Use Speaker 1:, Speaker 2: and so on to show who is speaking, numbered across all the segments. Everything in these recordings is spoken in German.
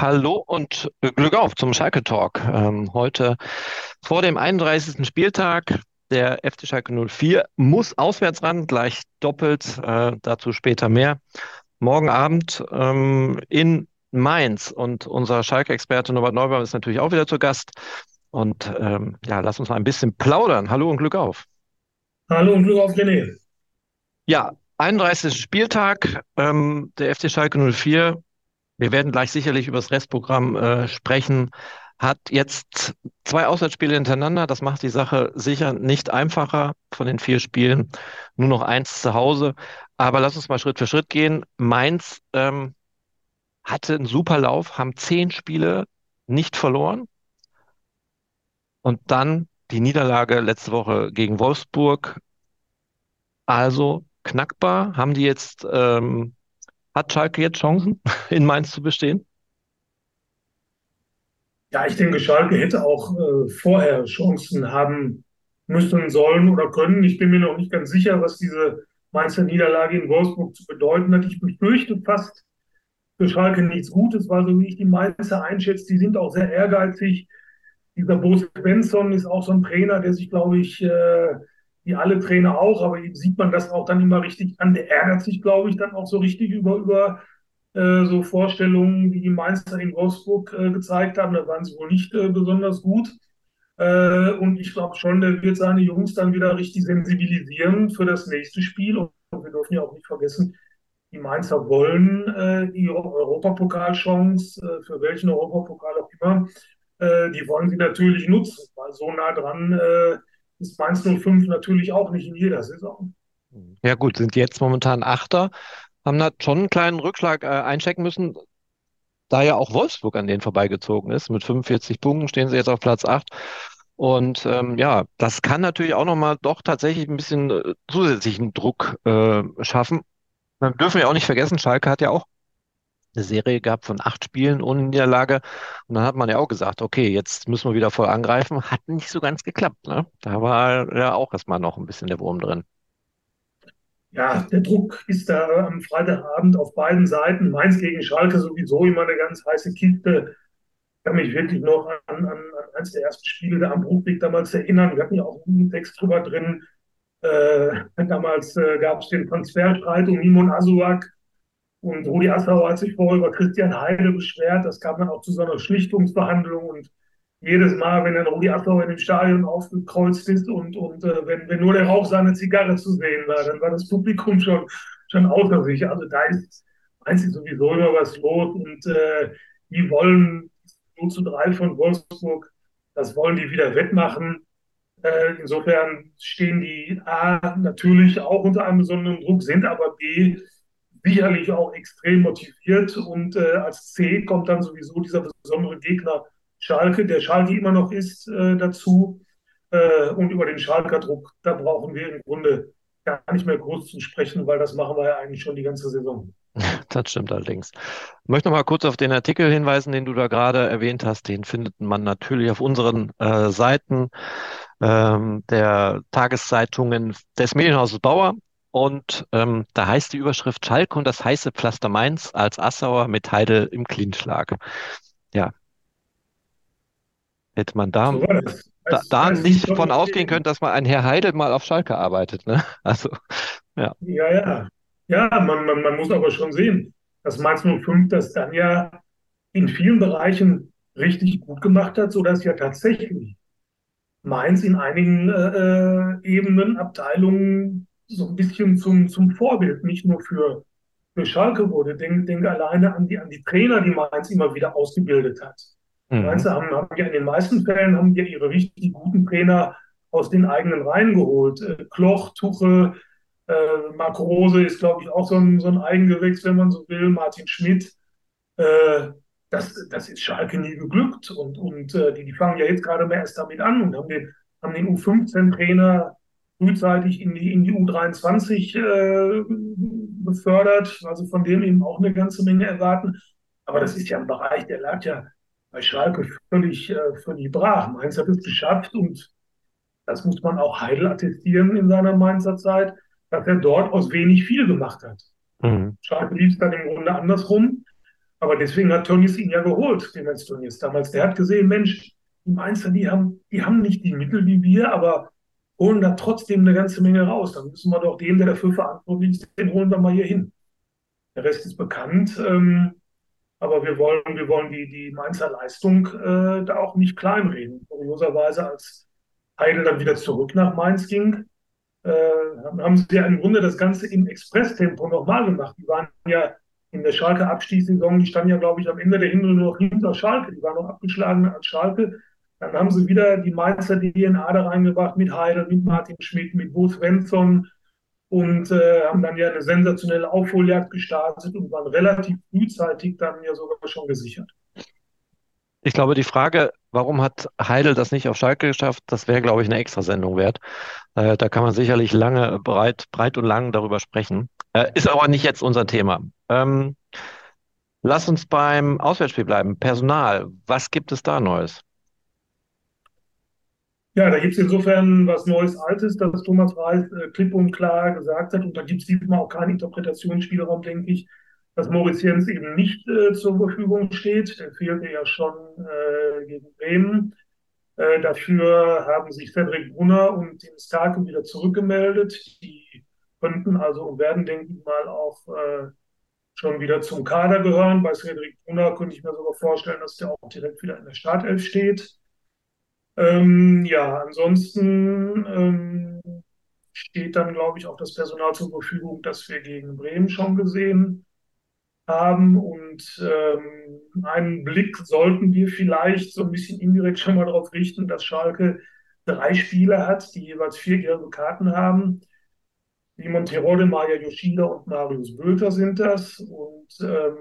Speaker 1: Hallo und Glück auf zum Schalke Talk. Ähm, heute vor dem 31. Spieltag. Der FC Schalke 04 muss auswärts ran, gleich doppelt, äh, dazu später mehr. Morgen Abend ähm, in Mainz und unser Schalke-Experte Norbert Neubaum ist natürlich auch wieder zu Gast. Und ähm, ja, lass uns mal ein bisschen plaudern. Hallo und Glück auf.
Speaker 2: Hallo und Glück auf, René.
Speaker 1: Ja, 31. Spieltag, ähm, der FC Schalke 04 wir werden gleich sicherlich über das Restprogramm äh, sprechen. Hat jetzt zwei Auswärtsspiele hintereinander. Das macht die Sache sicher nicht einfacher von den vier Spielen. Nur noch eins zu Hause. Aber lass uns mal Schritt für Schritt gehen. Mainz ähm, hatte einen super Lauf, haben zehn Spiele nicht verloren. Und dann die Niederlage letzte Woche gegen Wolfsburg. Also knackbar. Haben die jetzt ähm, hat Schalke jetzt Chancen, in Mainz zu bestehen?
Speaker 2: Ja, ich denke, Schalke hätte auch äh, vorher Chancen haben müssen, sollen oder können. Ich bin mir noch nicht ganz sicher, was diese Mainzer Niederlage in Wolfsburg zu bedeuten hat. Ich befürchte fast für Schalke nichts Gutes, weil so wie ich die Mainzer einschätze, die sind auch sehr ehrgeizig. Dieser Bo Svensson ist auch so ein Trainer, der sich, glaube ich, äh, wie alle Trainer auch, aber eben sieht man das auch dann immer richtig an. Der ärgert sich, glaube ich, dann auch so richtig über, über äh, so Vorstellungen, wie die Mainzer in Wolfsburg äh, gezeigt haben. Da waren sie wohl nicht äh, besonders gut. Äh, und ich glaube schon, der wird seine Jungs dann wieder richtig sensibilisieren für das nächste Spiel. Und wir dürfen ja auch nicht vergessen, die Mainzer wollen äh, die Europapokalchance, äh, für welchen Europapokal auch immer, die wollen sie natürlich nutzen, weil so nah dran ist Mainz 05 natürlich auch nicht in jeder Saison.
Speaker 1: Ja gut, sind jetzt momentan Achter, haben da schon einen kleinen Rückschlag äh, einchecken müssen, da ja auch Wolfsburg an denen vorbeigezogen ist. Mit 45 Punkten stehen sie jetzt auf Platz 8. Und ähm, ja, das kann natürlich auch nochmal doch tatsächlich ein bisschen äh, zusätzlichen Druck äh, schaffen. Dann dürfen wir auch nicht vergessen, Schalke hat ja auch eine Serie gehabt von acht Spielen ohne Niederlage. Und dann hat man ja auch gesagt, okay, jetzt müssen wir wieder voll angreifen. Hat nicht so ganz geklappt. Ne? Da war ja auch erstmal noch ein bisschen der Wurm drin.
Speaker 2: Ja, der Druck ist da am Freitagabend auf beiden Seiten. Mainz gegen Schalke sowieso immer eine ganz heiße Kiste. Ich kann mich wirklich noch an, an, an eines der ersten Spiele da am Bruchweg damals erinnern. Wir hatten ja auch einen Text drüber drin. Äh, damals äh, gab es den Transferstreit um Mimon Asuak und Rudi Assauer hat sich vorher über Christian Heide beschwert. Das kam dann auch zu so einer Schlichtungsverhandlung. Und jedes Mal, wenn dann Rudi Assauer in dem Stadion aufgekreuzt ist und, und äh, wenn, wenn nur der Rauch seiner Zigarre zu sehen war, dann war das Publikum schon, schon außer sich. Also da ist einzig sowieso immer was los. Und äh, die wollen 0 zu 3 von Wolfsburg, das wollen die wieder wettmachen. Äh, insofern stehen die A natürlich auch unter einem besonderen Druck, sind aber B sicherlich auch extrem motiviert. Und äh, als C kommt dann sowieso dieser besondere Gegner Schalke, der Schalke immer noch ist, äh, dazu. Äh, und über den Schalker Druck, da brauchen wir im Grunde gar nicht mehr groß zu sprechen, weil das machen wir ja eigentlich schon die ganze Saison.
Speaker 1: Das stimmt allerdings. Ich möchte noch mal kurz auf den Artikel hinweisen, den du da gerade erwähnt hast. Den findet man natürlich auf unseren äh, Seiten ähm, der Tageszeitungen des Medienhauses Bauer. Und ähm, da heißt die Überschrift Schalke und das heiße Pflaster Mainz als Assauer mit Heidel im Klinschlag. Ja. Hätte man da, so da, da nicht von ausgehen können, dass man ein Herr Heidel mal auf Schalke arbeitet. Ne? Also,
Speaker 2: ja. Ja, ja. Ja, man, man, man muss aber schon sehen, dass Mainz 05 das dann ja in vielen Bereichen richtig gut gemacht hat, sodass ja tatsächlich Mainz in einigen äh, äh Ebenen, Abteilungen so ein bisschen zum, zum Vorbild, nicht nur für, für Schalke wurde. Denk, denk alleine an die, an die Trainer, die Mainz immer wieder ausgebildet hat. Mhm. Mainz haben, haben ja in den meisten Fällen haben ja ihre richtig guten Trainer aus den eigenen Reihen geholt. Äh, Kloch, Tuche, äh, Marco Rose ist, glaube ich, auch so ein, so ein Eigengewächs, wenn man so will. Martin Schmidt. Äh, das, das ist Schalke nie geglückt. Und, und äh, die, die fangen ja jetzt gerade mal erst damit an und haben den, haben den U15-Trainer frühzeitig in die, in die U23 äh, befördert, also von dem eben auch eine ganze Menge erwarten. Aber das ist ja ein Bereich, der lag ja bei Schalke völlig, äh, völlig brach. Mainz hat es geschafft und das muss man auch Heidel attestieren in seiner Mainzer Zeit, dass er dort aus wenig viel gemacht hat. Mhm. Schalke lief es dann im Grunde andersrum. Aber deswegen hat Tönnies ihn ja geholt, den Tönnies damals. Der hat gesehen, Mensch, die Mainzer, die haben, die haben nicht die Mittel wie wir, aber holen da trotzdem eine ganze Menge raus. Dann müssen wir doch den, der dafür verantwortlich ist, den holen wir mal hier hin. Der Rest ist bekannt. Ähm, aber wir wollen, wir wollen die, die Mainzer Leistung äh, da auch nicht kleinreden. Kurioserweise, als Heidel dann wieder zurück nach Mainz ging, äh, haben sie ja im Grunde das Ganze im Expresstempo nochmal gemacht. Die waren ja in der Schalke-Abstiegssaison, die standen ja, glaube ich, am Ende der Hinrunde noch hinter Schalke. Die waren noch abgeschlagen als Schalke. Dann haben sie wieder die Mainzer DNA da reingebracht mit Heidel, mit Martin Schmidt, mit Bo Svensson, und äh, haben dann ja eine sensationelle Aufholjagd gestartet und waren relativ frühzeitig dann ja sogar schon gesichert.
Speaker 1: Ich glaube, die Frage, warum hat Heidel das nicht auf Schalke geschafft, das wäre, glaube ich, eine Extrasendung wert. Äh, da kann man sicherlich lange, breit, breit und lang darüber sprechen. Äh, ist aber nicht jetzt unser Thema. Ähm, lass uns beim Auswärtsspiel bleiben. Personal, was gibt es da Neues?
Speaker 2: Ja, da gibt es insofern was Neues, Altes, dass Thomas Reis äh, klipp und klar gesagt hat, und da gibt es diesmal auch keinen Interpretationsspielraum, denke ich, dass Moritz Jens eben nicht äh, zur Verfügung steht. Der fehlte ja schon äh, gegen Bremen. Äh, dafür haben sich Cedric Brunner und Tim Starke wieder zurückgemeldet. Die könnten also und werden, denke ich mal, auch äh, schon wieder zum Kader gehören. Bei Cedric Brunner könnte ich mir sogar vorstellen, dass der auch direkt wieder in der Startelf steht. Ähm, ja, ansonsten ähm, steht dann, glaube ich, auch das Personal zur Verfügung, das wir gegen Bremen schon gesehen haben. Und ähm, einen Blick sollten wir vielleicht so ein bisschen indirekt schon mal darauf richten, dass Schalke drei Spieler hat, die jeweils vier gelbe Karten haben. Simon Terodde, Maja Yoshida und Marius Bülter sind das. Und ähm,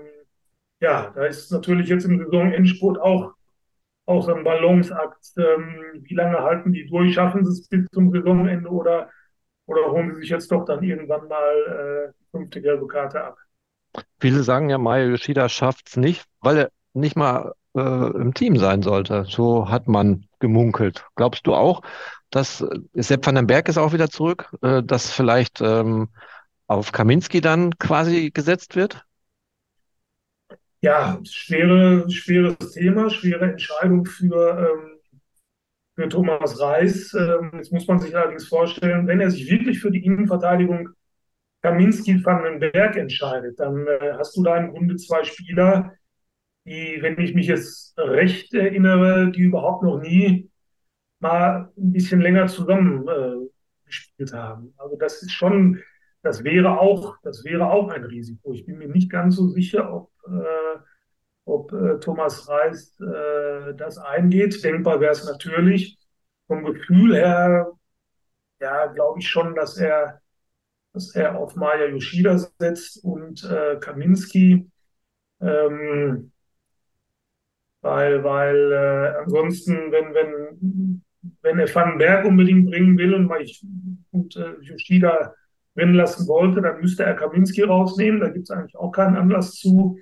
Speaker 2: ja, da ist natürlich jetzt im Saisonendspurt auch auch so ein Ballonsakt. Ähm, wie lange halten die durch? Schaffen sie es bis zum Saisonende oder, oder holen sie sich jetzt doch dann irgendwann mal äh, die fünfte gelbe Karte ab?
Speaker 1: Viele sagen ja, Maya Yoshida schafft es nicht, weil er nicht mal äh, im Team sein sollte. So hat man gemunkelt. Glaubst du auch, dass äh, Sepp van den Berg ist auch wieder zurück, äh, dass vielleicht ähm, auf Kaminski dann quasi gesetzt wird?
Speaker 2: Ja, schwere, schweres Thema, schwere Entscheidung für, ähm, für Thomas Reis. Ähm, jetzt muss man sich allerdings vorstellen, wenn er sich wirklich für die Innenverteidigung Kaminski van den Berg entscheidet, dann äh, hast du da im Grunde zwei Spieler, die, wenn ich mich jetzt recht erinnere, die überhaupt noch nie mal ein bisschen länger zusammen äh, gespielt haben. Also das ist schon das wäre auch, das wäre auch ein Risiko. Ich bin mir nicht ganz so sicher, ob, äh, ob äh, Thomas Reis äh, das eingeht. Denkbar wäre es natürlich. Vom Gefühl her, ja, glaube ich schon, dass er, dass er auf Maya Yoshida setzt und äh, Kaminski. Ähm, weil, weil äh, ansonsten, wenn, wenn, wenn er Van Berg unbedingt bringen will und, ich, und äh, Yoshida drin lassen wollte, dann müsste er Kaminski rausnehmen. Da gibt es eigentlich auch keinen Anlass zu.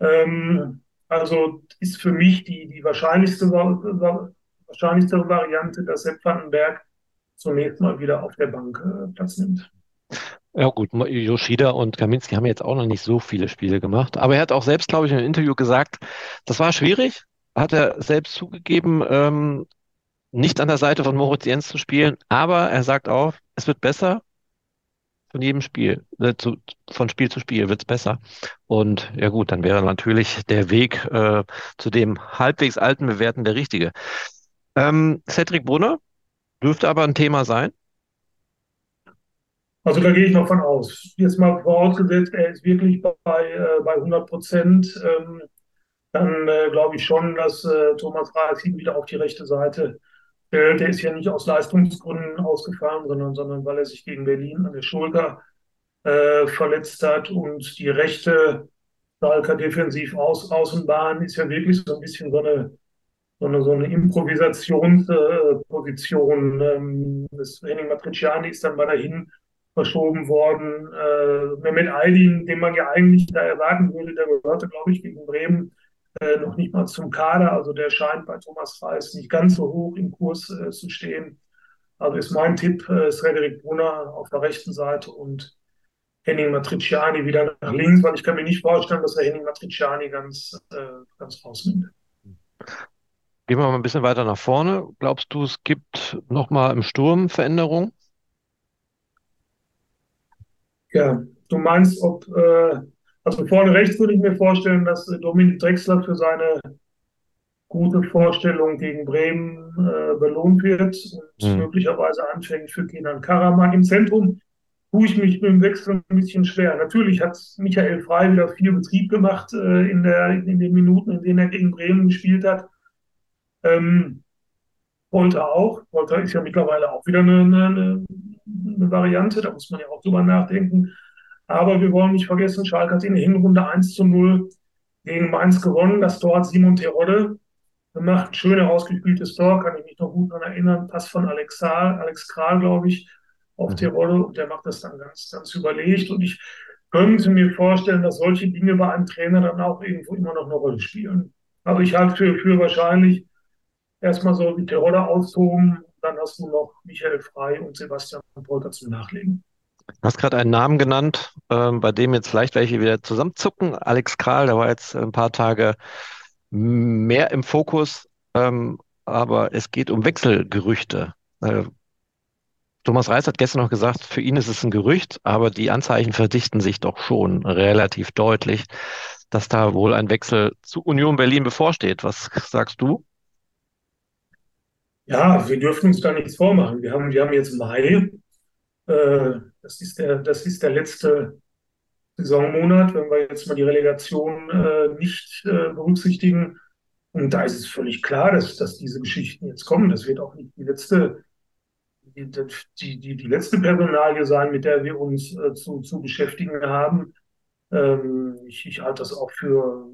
Speaker 2: Ähm, also ist für mich die, die wahrscheinlichste, wahrscheinlichste Variante, dass Sepp Vandenberg zunächst mal wieder auf der Bank äh, Platz nimmt.
Speaker 1: Ja gut, Yoshida und Kaminski haben jetzt auch noch nicht so viele Spiele gemacht. Aber er hat auch selbst, glaube ich, in einem Interview gesagt, das war schwierig, hat er selbst zugegeben, ähm, nicht an der Seite von Moritz Jens zu spielen. Aber er sagt auch, es wird besser von jedem Spiel, äh, zu, von Spiel zu Spiel wird's besser. Und ja gut, dann wäre natürlich der Weg äh, zu dem halbwegs alten Bewerten der richtige. Ähm, Cedric Brunner dürfte aber ein Thema sein.
Speaker 2: Also da gehe ich noch von aus. Jetzt mal vorausgesetzt, er ist wirklich bei, äh, bei 100 Prozent, ähm, dann äh, glaube ich schon, dass äh, Thomas Reis ihn wieder auf die rechte Seite äh, der ist ja nicht aus Leistungsgründen ausgefallen, sondern, sondern weil er sich gegen Berlin an der Schulter äh, verletzt hat. Und die rechte Schalker Defensiv-Außenbahn ist ja wirklich so ein bisschen so eine, so eine, so eine Improvisationsposition. Äh, ähm, das Henning Matriciani ist dann mal dahin verschoben worden. Äh, Mehmet Aydin, den man ja eigentlich da erwarten würde, der gehörte, glaube ich, gegen Bremen äh, noch nicht mal zum Kader. Also der scheint bei Thomas Reis nicht ganz so hoch im Kurs äh, zu stehen. Also ist mein Tipp, äh, Frederik Brunner auf der rechten Seite und Henning Matriciani wieder nach links, weil ich kann mir nicht vorstellen, dass er Henning Matriciani ganz, äh, ganz rausnimmt.
Speaker 1: Gehen wir mal ein bisschen weiter nach vorne. Glaubst du, es gibt nochmal im Sturm Veränderungen?
Speaker 2: Ja, du meinst, ob, äh, also vorne rechts würde ich mir vorstellen, dass Dominik Drexler für seine gute Vorstellung gegen Bremen äh, belohnt wird und mhm. möglicherweise anfängt für Kenan Karaman. Im Zentrum tue ich mich mit dem Wechsel ein bisschen schwer. Natürlich hat Michael Frey wieder viel Betrieb gemacht äh, in, der, in den Minuten, in denen er gegen Bremen gespielt hat. Ähm, Polter auch. Polter ist ja mittlerweile auch wieder eine, eine, eine, Variante, da muss man ja auch drüber nachdenken. Aber wir wollen nicht vergessen, Schalke hat in der Hinrunde 1 zu 0 gegen Mainz gewonnen. Das Tor hat Simon Terodde gemacht. Schön herausgespieltes Tor, kann ich mich noch gut daran erinnern. Pass von Alex, Alex Kral, glaube ich, auf die Rolle und der macht das dann ganz, ganz überlegt. Und ich könnte mir vorstellen, dass solche Dinge bei einem Trainer dann auch irgendwo immer noch eine Rolle spielen. Aber ich halte für, für wahrscheinlich, erstmal so die Terodde austoben, dann hast du noch Michael Frei und Sebastian Polter zum Nachlegen.
Speaker 1: Du hast gerade einen Namen genannt, ähm, bei dem jetzt vielleicht welche wieder zusammenzucken. Alex Kral, der war jetzt ein paar Tage mehr im Fokus, ähm, aber es geht um Wechselgerüchte. Äh, Thomas Reis hat gestern noch gesagt, für ihn ist es ein Gerücht, aber die Anzeichen verdichten sich doch schon relativ deutlich, dass da wohl ein Wechsel zu Union Berlin bevorsteht. Was sagst du?
Speaker 2: Ja, wir dürfen uns da nichts vormachen. Wir haben, wir haben jetzt Mai. Äh, das, ist der, das ist der letzte Saisonmonat, wenn wir jetzt mal die Relegation äh, nicht äh, berücksichtigen. Und da ist es völlig klar, dass, dass diese Geschichten jetzt kommen. Das wird auch nicht die letzte, die, die, die, die letzte Personalie sein, mit der wir uns äh, zu, zu beschäftigen haben. Ähm, ich, ich halte das auch für,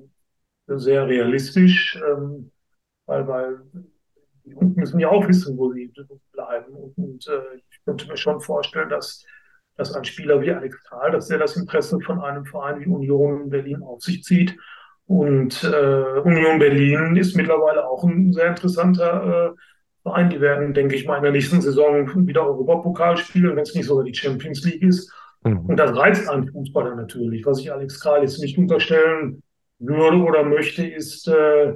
Speaker 2: sehr realistisch, ähm, weil, weil die Jungen müssen ja auch wissen, wo sie bleiben. Und, und äh, ich könnte mir schon vorstellen, dass dass ein Spieler wie Alex Kral, dass er das Interesse von einem Verein wie Union Berlin auf sich zieht. Und äh, Union Berlin ist mittlerweile auch ein sehr interessanter äh, Verein. Die werden, denke ich mal, in der nächsten Saison wieder Europapokal spielen, wenn es nicht sogar die Champions League ist. Mhm. Und das reizt einen Fußballer natürlich. Was ich Alex Kral jetzt nicht unterstellen würde oder möchte, ist, äh,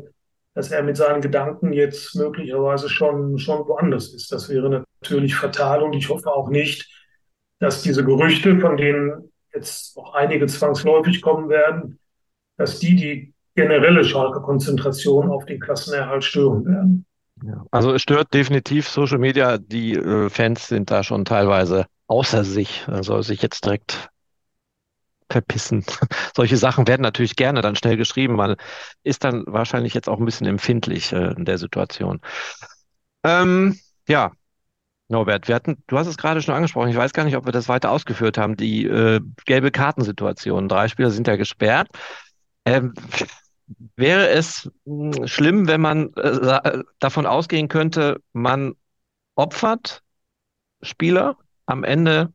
Speaker 2: dass er mit seinen Gedanken jetzt möglicherweise schon, schon woanders ist. Das wäre natürlich fatal und ich hoffe auch nicht, dass diese Gerüchte, von denen jetzt noch einige zwangsläufig kommen werden, dass die die generelle Schalke Konzentration auf den Klassenerhalt stören werden.
Speaker 1: Ja, also es stört definitiv Social Media. Die äh, Fans sind da schon teilweise außer sich. Also sich jetzt direkt verpissen. Solche Sachen werden natürlich gerne dann schnell geschrieben. Man ist dann wahrscheinlich jetzt auch ein bisschen empfindlich äh, in der Situation. Ähm, ja, Norbert, wir hatten, du hast es gerade schon angesprochen, ich weiß gar nicht, ob wir das weiter ausgeführt haben, die äh, gelbe Kartensituation. Drei Spieler sind ja gesperrt. Ähm, wäre es hm, schlimm, wenn man äh, davon ausgehen könnte, man opfert Spieler am Ende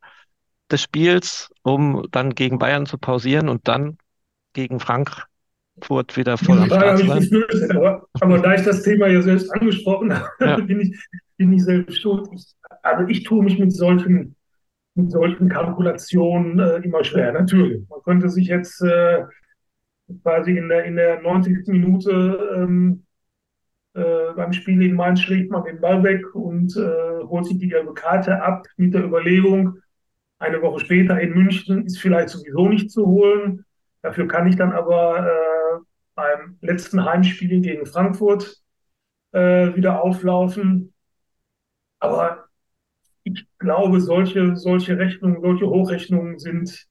Speaker 1: des Spiels, um dann gegen Bayern zu pausieren und dann gegen Frankfurt wieder voll am Start zu sein?
Speaker 2: Aber, aber, da ich das Thema ja selbst angesprochen habe, ja. bin, ich, bin ich selbst schuld. Ich also ich tue mich mit solchen, mit solchen Kalkulationen äh, immer schwer, natürlich. Man könnte sich jetzt äh, quasi in der, in der 90. Minute ähm, äh, beim Spiel gegen Mainz schlägt man den Ball weg und äh, holt sich die gelbe Karte ab mit der Überlegung, eine Woche später in München ist vielleicht sowieso nicht zu holen. Dafür kann ich dann aber äh, beim letzten Heimspiel gegen Frankfurt äh, wieder auflaufen. Aber ich glaube, solche, solche Rechnungen, solche Hochrechnungen sind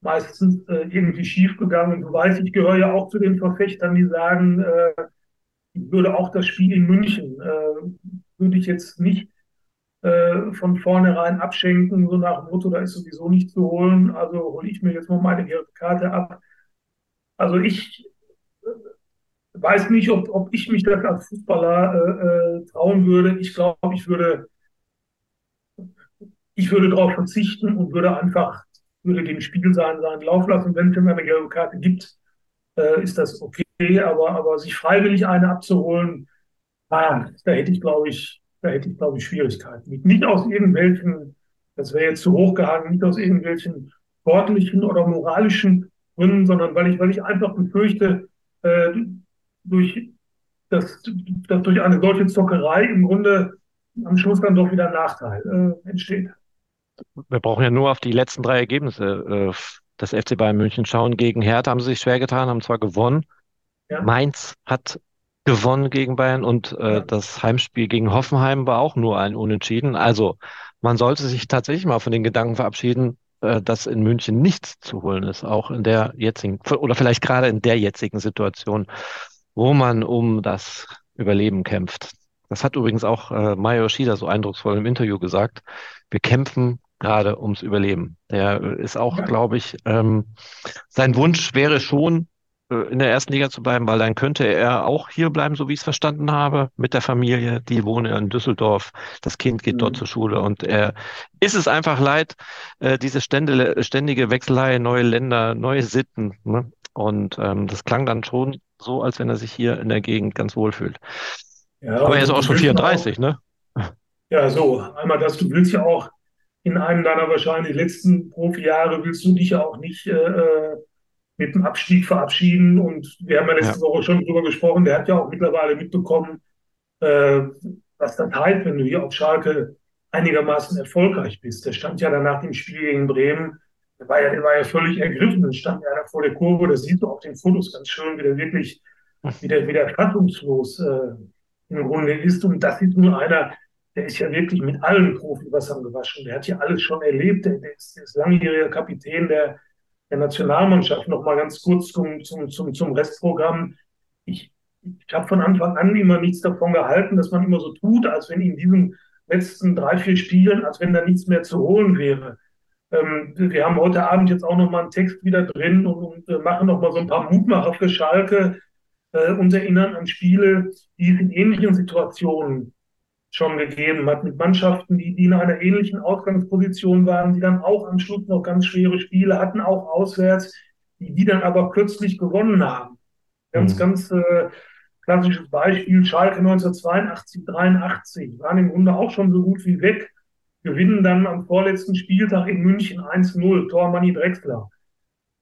Speaker 2: meistens äh, irgendwie schiefgegangen. Du weißt, ich gehöre ja auch zu den Verfechtern, die sagen, äh, ich würde auch das Spiel in München, äh, würde ich jetzt nicht äh, von vornherein abschenken, so nach dem Motto, da ist sowieso nicht zu holen, also hole ich mir jetzt mal meine Karte ab. Also ich äh, weiß nicht, ob, ob ich mich das als Fußballer äh, äh, trauen würde. Ich glaube, ich würde ich würde darauf verzichten und würde einfach, würde dem Spiel seinen, seinen Lauf lassen. Wenn es eine gelbe Karte gibt, äh, ist das okay. Aber, aber sich freiwillig eine abzuholen, ah, da hätte ich, glaube ich, da hätte ich, glaube ich, Schwierigkeiten. Nicht aus irgendwelchen, das wäre jetzt zu hoch gehangen, nicht aus irgendwelchen sportlichen oder moralischen Gründen, sondern weil ich, weil ich einfach befürchte, äh, durch, dass, dass durch eine solche Zockerei im Grunde am Schluss dann doch wieder ein Nachteil äh, entsteht.
Speaker 1: Wir brauchen ja nur auf die letzten drei Ergebnisse äh, des FC Bayern München schauen. Gegen Hertha haben sie sich schwer getan, haben zwar gewonnen. Ja. Mainz hat gewonnen gegen Bayern und äh, ja. das Heimspiel gegen Hoffenheim war auch nur ein Unentschieden. Also man sollte sich tatsächlich mal von den Gedanken verabschieden, äh, dass in München nichts zu holen ist, auch in der jetzigen oder vielleicht gerade in der jetzigen Situation, wo man um das Überleben kämpft. Das hat übrigens auch äh, Mayo Shida so eindrucksvoll im Interview gesagt. Wir kämpfen gerade ums Überleben. Der ist auch, glaube ich, ähm, sein Wunsch wäre schon, in der ersten Liga zu bleiben, weil dann könnte er auch hier bleiben, so wie ich es verstanden habe, mit der Familie. Die wohnen in Düsseldorf. Das Kind geht mhm. dort zur Schule und er ist es einfach leid, äh, diese ständige, ständige Wechselei, neue Länder, neue Sitten. Ne? Und ähm, das klang dann schon so, als wenn er sich hier in der Gegend ganz wohl fühlt. Ja, Aber er ist auch schon 34, auch, ne?
Speaker 2: Ja, so. Einmal das, du willst ja auch in einem deiner wahrscheinlich letzten Profijahre willst du dich ja auch nicht äh, äh, mit dem Abstieg verabschieden. Und wir haben ja letzte ja. Woche schon drüber gesprochen, der hat ja auch mittlerweile mitbekommen, äh, was das heißt, wenn du hier auf Schalke einigermaßen erfolgreich bist. Der stand ja dann nach dem Spiel gegen Bremen, der war ja, der war ja völlig ergriffen, dann stand ja da vor der Kurve, das siehst du auf den Fotos ganz schön, wie der wirklich wieder, wieder fassungslos äh, im Grunde ist. Und das ist nur einer, der ist ja wirklich mit allen Profiwassern gewaschen. Der hat ja alles schon erlebt. Der, der, ist, der ist, langjähriger Kapitän der, der Nationalmannschaft. Noch mal ganz kurz zum, zum, zum, zum Restprogramm. Ich, ich habe von Anfang an immer nichts davon gehalten, dass man immer so tut, als wenn in diesen letzten drei, vier Spielen, als wenn da nichts mehr zu holen wäre. Ähm, wir haben heute Abend jetzt auch noch mal einen Text wieder drin und, und äh, machen noch mal so ein paar Mutmacher für Schalke äh, uns erinnern an Spiele, die in ähnlichen Situationen schon gegeben hat, mit Mannschaften, die, die in einer ähnlichen Ausgangsposition waren, die dann auch am Schluss noch ganz schwere Spiele hatten, auch auswärts, die, die dann aber kürzlich gewonnen haben. Ganz, mhm. ganz äh, klassisches Beispiel, Schalke 1982, 83, waren im Grunde auch schon so gut wie weg, gewinnen dann am vorletzten Spieltag in München 1-0, Tor Manni Drexler.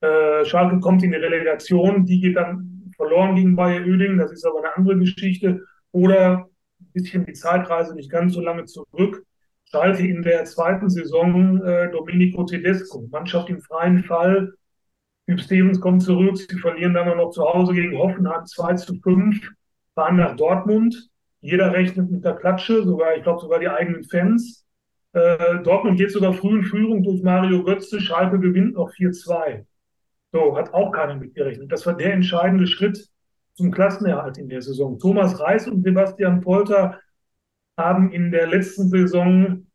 Speaker 2: Äh, Schalke kommt in die Relegation, die geht dann verloren gegen Bayer Oeding, das ist aber eine andere Geschichte. Oder bisschen die Zeitreise nicht ganz so lange zurück. Schalke in der zweiten Saison äh, Domenico Tedesco, Mannschaft im freien Fall. Hugh Stevens kommt zurück, sie verlieren dann noch zu Hause gegen Hoffenheim 2 zu 5, fahren nach Dortmund. Jeder rechnet mit der Klatsche, sogar, ich glaube, sogar die eigenen Fans. Äh, Dortmund geht sogar früh in Führung durch Mario Götze, Schalke gewinnt noch 4-2. So, hat auch keiner mitgerechnet. Das war der entscheidende Schritt zum Klassenerhalt in der Saison. Thomas Reis und Sebastian Polter haben in der letzten Saison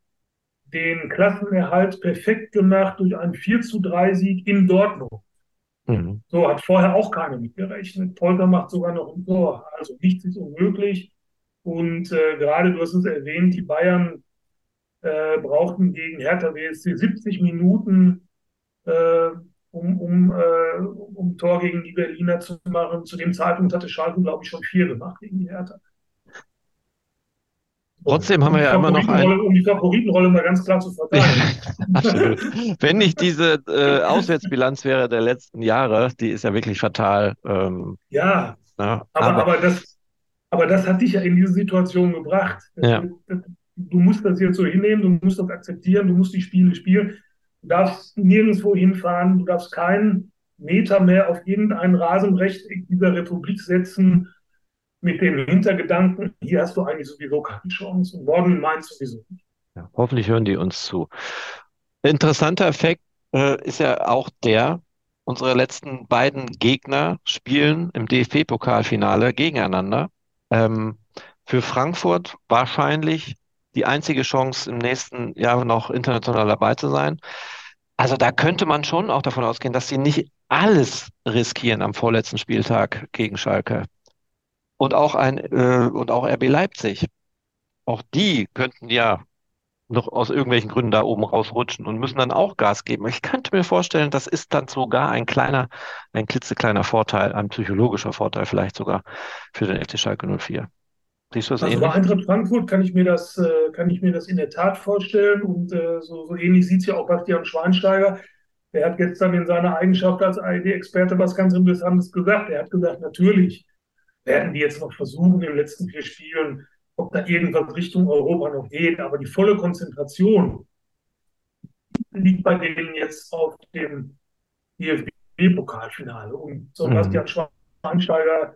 Speaker 2: den Klassenerhalt perfekt gemacht durch einen 4 zu 3 Sieg in Dortmund. Mhm. So hat vorher auch keiner mitgerechnet. Polter macht sogar noch ein Tor. Also nichts ist unmöglich. Und äh, gerade, du hast es erwähnt, die Bayern äh, brauchten gegen Hertha WSC 70 Minuten, äh, um, um, äh, um Tor gegen die Berliner zu machen. Zu dem Zeitpunkt hatte Schalke, glaube ich, schon vier gemacht gegen die Hertha.
Speaker 1: Trotzdem haben wir ja immer noch ein...
Speaker 2: Um die Favoritenrolle mal ganz klar zu verteilen.
Speaker 1: Absolut. Wenn nicht diese äh, Auswärtsbilanz wäre der letzten Jahre, die ist ja wirklich fatal.
Speaker 2: Ähm, ja, na, aber, aber, aber, das, aber das hat dich ja in diese Situation gebracht. Ja. Du musst das jetzt so hinnehmen, du musst das akzeptieren, du musst die Spiele spielen. Du darfst nirgendwo hinfahren, du darfst keinen Meter mehr auf irgendein Rasenrecht dieser Republik setzen mit dem Hintergedanken, hier hast du eigentlich sowieso keine Chance und morgen meinst du sowieso nicht.
Speaker 1: Ja, hoffentlich hören die uns zu. Interessanter Effekt äh, ist ja auch der, unsere letzten beiden Gegner spielen im DFB-Pokalfinale gegeneinander. Ähm, für Frankfurt wahrscheinlich die einzige Chance, im nächsten Jahr noch international dabei zu sein. Also da könnte man schon auch davon ausgehen, dass sie nicht alles riskieren am vorletzten Spieltag gegen Schalke. Und auch ein äh, und auch RB Leipzig. Auch die könnten ja noch aus irgendwelchen Gründen da oben rausrutschen und müssen dann auch Gas geben. Ich könnte mir vorstellen, das ist dann sogar ein kleiner, ein klitzekleiner Vorteil, ein psychologischer Vorteil vielleicht sogar für den FC Schalke 04.
Speaker 2: Siehst du das also ähnlich? bei Eintracht Frankfurt kann ich mir das, äh, kann ich mir das in der Tat vorstellen und äh, so, so ähnlich sieht es ja auch Bastian Schweinsteiger. der hat gestern in seiner Eigenschaft als ARD-Experte was ganz Interessantes gesagt. Er hat gesagt, natürlich werden die jetzt noch versuchen, in den letzten vier Spielen, ob da irgendwas Richtung Europa noch geht, aber die volle Konzentration liegt bei denen jetzt auf dem DFB-Pokalfinale. Und Sebastian mhm. Schweinsteiger,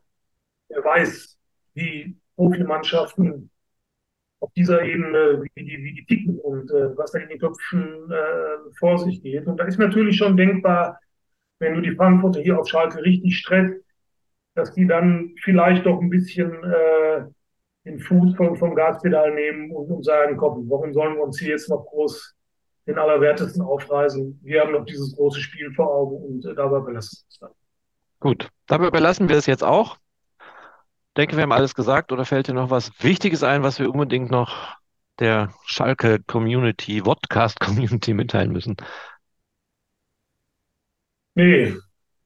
Speaker 2: der weiß, wie Profimannschaften auf dieser Ebene, wie die, wie die ticken und äh, was da in den Köpfen äh, vor sich geht. Und da ist natürlich schon denkbar, wenn du die Frankfurter hier auf Schalke richtig stresst, dass die dann vielleicht doch ein bisschen äh, den Fuß vom, vom Gaspedal nehmen und, und sagen, komm, warum sollen wir uns hier jetzt noch groß den Allerwertesten aufreisen? Wir haben noch dieses große Spiel vor Augen und äh, dabei belassen wir es dann.
Speaker 1: Gut, dabei belassen wir es jetzt auch denke, wir haben alles gesagt. Oder fällt dir noch was Wichtiges ein, was wir unbedingt noch der Schalke Community, Vodcast Community mitteilen müssen?
Speaker 2: Nee,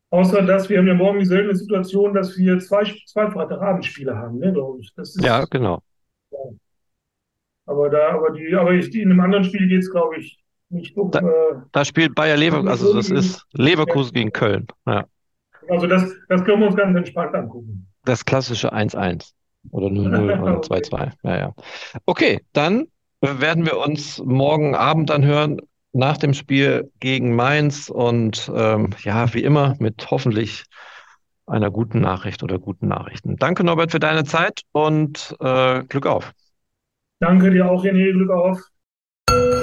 Speaker 2: außer dass wir haben ja morgen dieselbe Situation, dass wir zwei, zwei Freitagabendspiele haben, ne, glaube ich.
Speaker 1: Ist, ja, genau. Ja.
Speaker 2: Aber da, aber die, aber ich, in einem anderen Spiel geht es, glaube ich, nicht um.
Speaker 1: Da, äh, da spielt Bayer Leverkusen, also das ist Leverkusen gegen Köln. Ja.
Speaker 2: Also das, das können wir uns ganz entspannt angucken
Speaker 1: das klassische 1-1 oder 0-0 oder 2-2. Ja, ja. Okay, dann werden wir uns morgen Abend anhören nach dem Spiel gegen Mainz und ähm, ja, wie immer mit hoffentlich einer guten Nachricht oder guten Nachrichten. Danke Norbert für deine Zeit und äh, Glück auf.
Speaker 2: Danke dir auch, René. Glück auf.